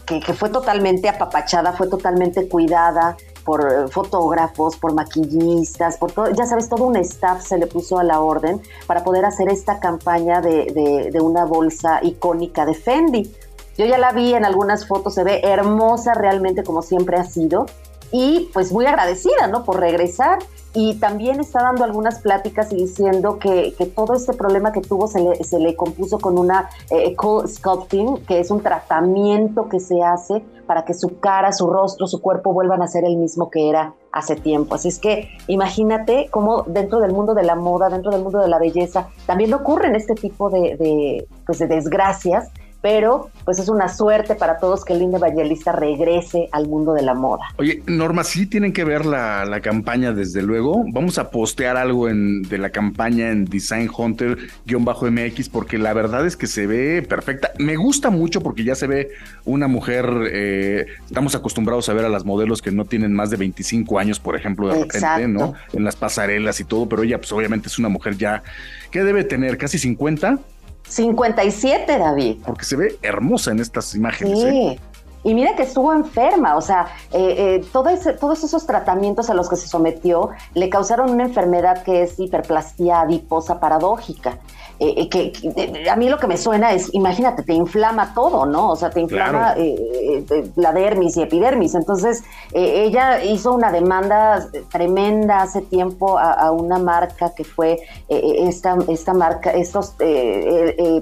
que, fue totalmente apapachada, fue totalmente cuidada por eh, fotógrafos, por maquillistas, por todo, ya sabes, todo un staff se le puso a la orden para poder hacer esta campaña de una bolsa icónica de Fendi. Yo ya la vi en algunas fotos, se ve hermosa realmente como siempre ha sido y pues muy agradecida, ¿no? Por regresar y también está dando algunas pláticas y diciendo que, que todo este problema que tuvo se le, se le compuso con una eh, cold sculpting, que es un tratamiento que se hace para que su cara, su rostro, su cuerpo vuelvan a ser el mismo que era hace tiempo. Así es que imagínate cómo dentro del mundo de la moda, dentro del mundo de la belleza, también ocurren este tipo de, de, pues de desgracias pero pues es una suerte para todos que Linda Evangelista regrese al mundo de la moda. Oye, Norma, sí tienen que ver la, la campaña desde luego. Vamos a postear algo en, de la campaña en Design Hunter-MX porque la verdad es que se ve perfecta. Me gusta mucho porque ya se ve una mujer, eh, estamos acostumbrados a ver a las modelos que no tienen más de 25 años, por ejemplo, de repente, ¿no? En las pasarelas y todo, pero ella pues obviamente es una mujer ya que debe tener casi 50 57, David. Porque se ve hermosa en estas imágenes. Sí. ¿eh? Y mira que estuvo enferma, o sea, eh, eh, todo ese, todos esos tratamientos a los que se sometió le causaron una enfermedad que es hiperplastía adiposa paradójica. Eh, que, a mí lo que me suena es, imagínate, te inflama todo, ¿no? O sea, te inflama eh, eh, la dermis y epidermis. Entonces, ella hizo una demanda tremenda hace tiempo a, una marca que fue esta, esta marca, estos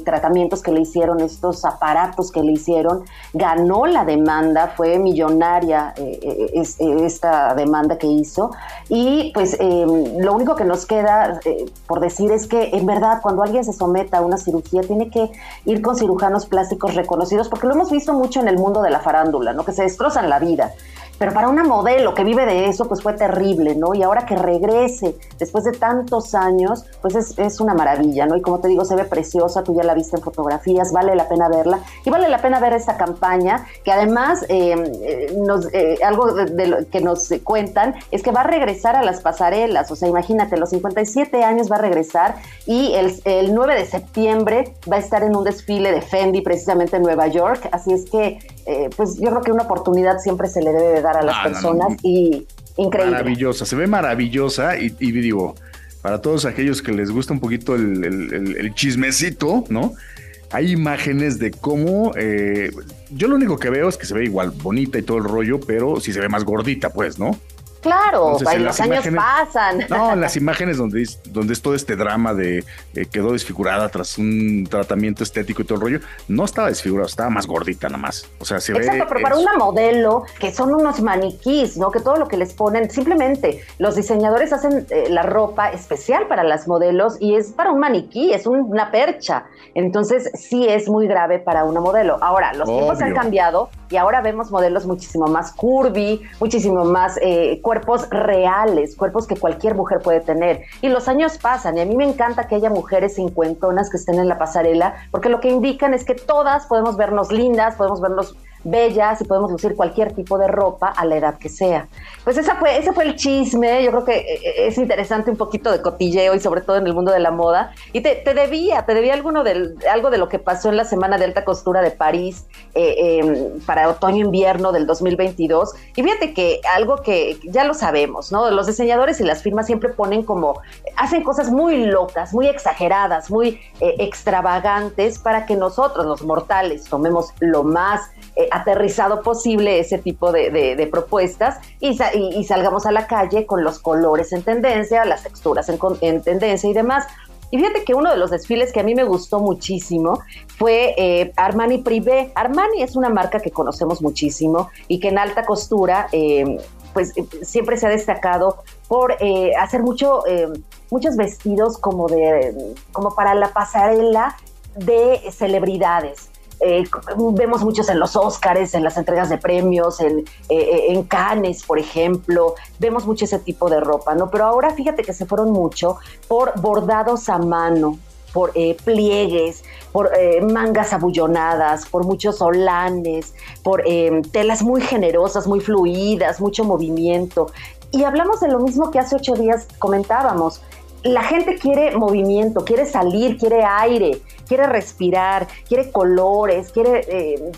tratamientos que le hicieron, estos aparatos que le hicieron, ganó la demanda, fue millonaria esta demanda que hizo. Y pues lo único que nos queda por decir es que en verdad cuando alguien se someta a una cirugía tiene que ir con cirujanos plásticos reconocidos, porque lo hemos visto mucho en el mundo de la farándula, ¿no? Que se destrozan la vida. Pero para una modelo que vive de eso, pues fue terrible, ¿no? Y ahora que regrese después de tantos años, pues es, una maravilla, ¿no? Y como te digo, se ve preciosa, tú ya la viste en fotografías, vale la pena verla. Y vale la pena ver esta campaña, que además eh, eh, eh, algo de, que nos cuentan es que va a regresar a las pasarelas, o sea, imagínate, los 57 años va a regresar y el, el 9 de septiembre va a estar en un desfile de Fendi precisamente en Nueva York, así es que pues yo creo que una oportunidad siempre se le debe dar a las personas y increíble. Maravillosa, se ve maravillosa y, digo, para todos aquellos que les gusta un poquito el, chismecito, ¿no? Hay imágenes de cómo, eh, yo lo único que veo es que se ve igual bonita y todo el rollo, pero sí se ve más gordita, pues, ¿no? Claro, los años pasan. No, las imágenes donde es, donde es todo este drama de eh, quedó desfigurada tras un tratamiento estético y todo el rollo, no estaba desfigurada, estaba más gordita nada más. O sea, se Exacto, pero para una modelo que son unos maniquís, ¿no? Que todo lo que les ponen, simplemente los diseñadores hacen eh, la ropa especial para las modelos y es para un maniquí, es una percha. Entonces, sí es muy grave para una modelo. Ahora, los tiempos han cambiado y ahora vemos modelos muchísimo más curvy, muchísimo más eh, cuerpos reales, cuerpos que cualquier mujer puede tener. Y los años pasan y a mí me encanta que haya mujeres cincuentonas que estén en la pasarela, porque lo que indican es que todas podemos vernos lindas, podemos vernos bellas y podemos lucir cualquier tipo de ropa a la edad que sea. Pues esa fue, ese fue el chisme, yo creo que eh, eh, es interesante un poquito de cotilleo y sobre todo en el mundo de la moda. Y te, debía, te debía alguno del, algo de lo que pasó en la Semana de Alta Costura de París eh, em, para otoño-invierno del 2022. Y fíjate que algo que ya lo sabemos, ¿no? Los diseñadores y las firmas siempre ponen como, hacen cosas muy locas, muy exageradas, muy extravagantes para que nosotros, los mortales, tomemos lo más aterrizado posible ese tipo de, propuestas y, salgamos a la calle con los colores en tendencia, las texturas en, tendencia y demás. Y fíjate que uno de los desfiles que a mí me gustó muchísimo fue eh, Armani Privé. Armani es una marca que conocemos muchísimo y que en alta costura eh, pues eh, siempre se ha destacado por hacer mucho, muchos vestidos como, de, como para la pasarela de celebridades. Eh, vemos muchos en los Oscars, en las entregas de premios, en, eh, eh, en Cannes, por ejemplo, vemos mucho ese tipo de ropa, ¿no? Pero ahora fíjate que se fueron mucho por bordados a mano, por pliegues, por mangas abullonadas, por muchos solanes, por telas muy generosas, muy fluidas, mucho movimiento. Y hablamos de lo mismo que hace ocho días comentábamos la gente quiere movimiento, quiere salir, quiere aire, quiere respirar, quiere colores, quiere eh,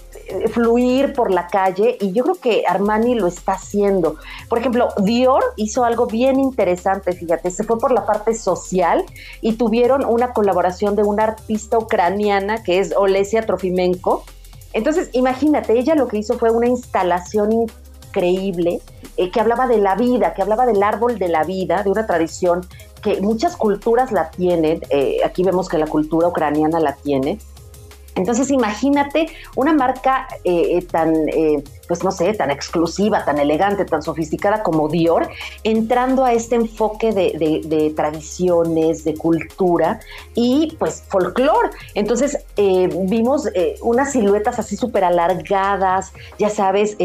fluir por la calle y yo creo que Armani lo está haciendo. Por ejemplo, Dior hizo algo bien interesante, fíjate, se fue por la parte social y tuvieron una colaboración de una artista ucraniana que es Olesia Trofimenko. Entonces, imagínate, ella lo que hizo fue una instalación increíble eh, que hablaba de la vida, que hablaba del árbol de la vida, de una tradición que muchas culturas la tienen, eh, aquí vemos que la cultura ucraniana la tiene, entonces imagínate una marca eh, tan, pues no sé, tan exclusiva, tan elegante, tan sofisticada como Dior, entrando a este enfoque de, tradiciones, de cultura y pues folclore. Entonces vimos unas siluetas así súper alargadas, ya sabes,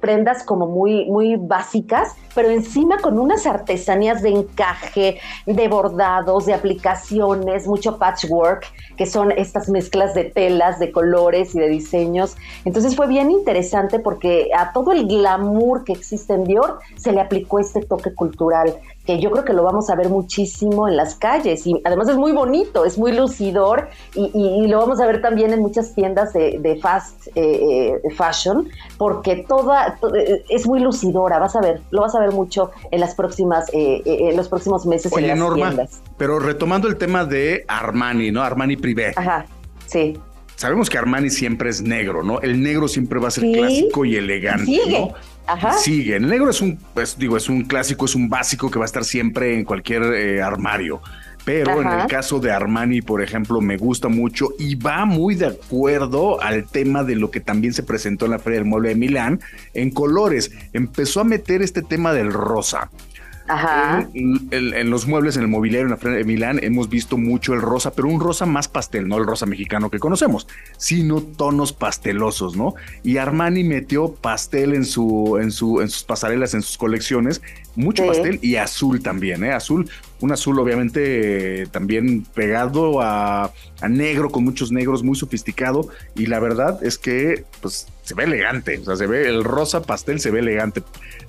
prendas como muy, muy básicas, pero encima con unas artesanías de encaje, de bordados, de aplicaciones, mucho patchwork, que son estas mezclas de telas, de colores y de diseños. Entonces fue bien interesante porque a todo el glamour que existe en Dior se le aplicó este toque cultural que yo creo que lo vamos a ver muchísimo en las calles y además es muy bonito, es muy lucidor y, lo vamos a ver también en muchas tiendas de, fast eh, eh, fashion porque toda, eh, es muy lucidora, vas a ver, lo vas a ver mucho en las próximas, en los próximos meses Oye, en las tiendas. Pero retomando el tema de Armani, ¿no? Armani Privé. Ajá, sí sabemos que Armani siempre es negro, ¿no? El negro siempre va a ser clásico y elegante, Sigue. Ajá. Sigue. El negro es un, pues digo, es un clásico, es un básico que va a estar siempre en cualquier eh, armario. Pero en el caso de Armani, por ejemplo, me gusta mucho y va muy de acuerdo al tema de lo que también se presentó en la Feria del Mueble de Milán en colores. Empezó a meter este tema del rosa. Ajá. En, los muebles, en el mobiliario en la de Milán, hemos visto mucho el rosa, pero un rosa más pastel, no el rosa mexicano que conocemos, sino tonos pastelosos, ¿no? Y Armani metió pastel en, su, en, su, en sus pasarelas, en sus colecciones, mucho pastel y azul también, ¿eh? Azul, un azul obviamente también pegado a, a, negro, con muchos negros, muy sofisticado. Y la verdad es que, pues, se ve elegante. O sea, se ve el rosa pastel, se ve elegante.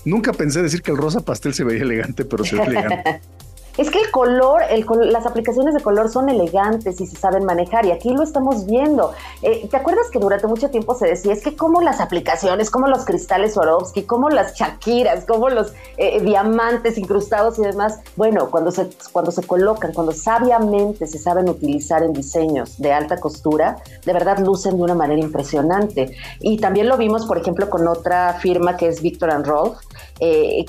Nunca pensé decir que el rosa pastel se veía elegante, pero se ve elegante. Es que el color, el, las aplicaciones de color son elegantes y se saben manejar y aquí lo estamos viendo. Eh, ¿Te acuerdas que durante mucho tiempo se decía, es que como las aplicaciones, como los cristales Swarovski, como las Shakiras, como los eh, diamantes incrustados y demás? Bueno, cuando se, cuando se colocan, cuando sabiamente se saben utilizar en diseños de alta costura, de verdad lucen de una manera impresionante. Y también lo vimos, por ejemplo, con otra firma que es Victor Rolf. Eh,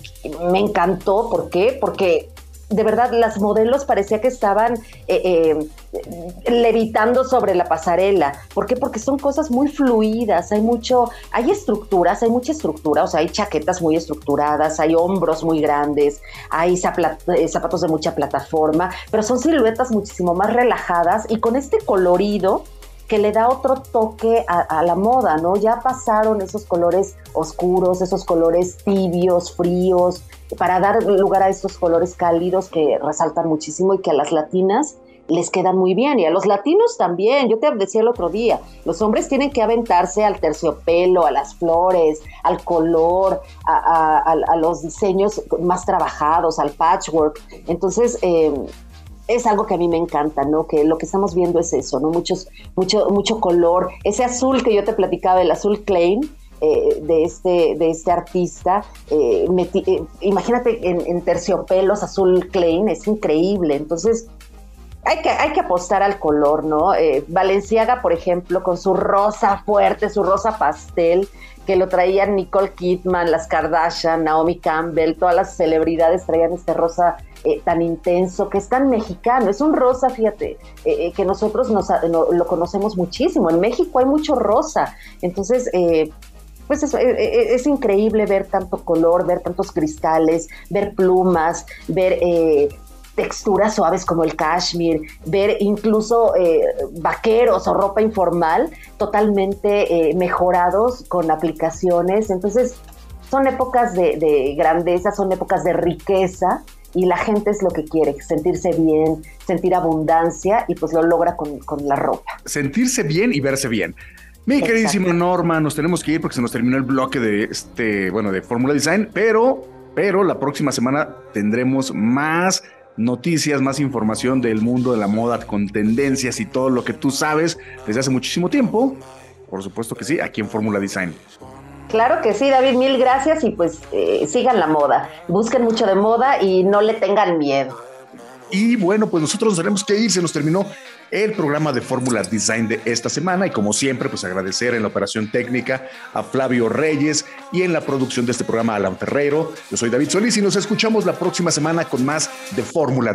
me encantó, ¿por qué? Porque de verdad, las modelos parecía que estaban eh, eh, levitando sobre la pasarela. ¿Por qué? Porque son cosas muy fluidas, hay mucho, hay estructuras, hay mucha estructura, o sea, hay chaquetas muy estructuradas, hay hombros muy grandes, hay eh, zapatos de mucha plataforma, pero son siluetas muchísimo más relajadas y con este colorido que le da otro toque a, la moda, ¿no? Ya pasaron esos colores oscuros, esos colores tibios, fríos, para dar lugar a estos colores cálidos que resaltan muchísimo y que a las latinas les quedan muy bien y a los latinos también. Yo te decía el otro día, los hombres tienen que aventarse al terciopelo, a las flores, al color, a, los diseños más trabajados, al patchwork. Entonces, eh, es algo que a mí me encanta, ¿no? Que lo que estamos viendo es eso, ¿no? Muchos, mucho, mucho color. Ese azul que yo te platicaba, el azul Klein, eh, de, este, de este artista. Eh, eh, imagínate en, terciopelos azul Klein, es increíble. Entonces, hay que, hay que apostar al color, ¿no? Valenciaga, por ejemplo, con su rosa fuerte, su rosa pastel, que lo traían Nicole Kidman, las Kardashian, Naomi Campbell, todas las celebridades traían este rosa eh, tan intenso, que es tan mexicano. Es un rosa, fíjate, eh, eh, que nosotros nos, lo conocemos muchísimo. En México hay mucho rosa. Entonces, pues es, es, increíble ver tanto color, ver tantos cristales, ver plumas, ver texturas suaves como el cashmere, ver incluso eh, vaqueros o ropa informal totalmente eh, mejorados con aplicaciones. Entonces, son épocas de, grandeza, son épocas de riqueza y la gente es lo que quiere, sentirse bien, sentir abundancia y pues lo logra con, la ropa. Sentirse bien y verse bien. Mi queridísimo Norma, nos tenemos que ir porque se nos terminó el bloque de este, bueno, de Fórmula Design, pero, pero la próxima semana tendremos más noticias, más información del mundo de la moda con tendencias y todo lo que tú sabes desde hace muchísimo tiempo. Por supuesto que sí, aquí en Fórmula Design. Claro que sí, David, mil gracias y pues eh, sigan la moda. Busquen mucho de moda y no le tengan miedo. Y bueno, pues nosotros nos tenemos que ir, se nos terminó el programa de Fórmula Design de esta semana y como siempre, pues agradecer en la operación técnica a Flavio Reyes y en la producción de este programa a Alan Ferreiro. Yo soy David Solís y nos escuchamos la próxima semana con más de Fórmula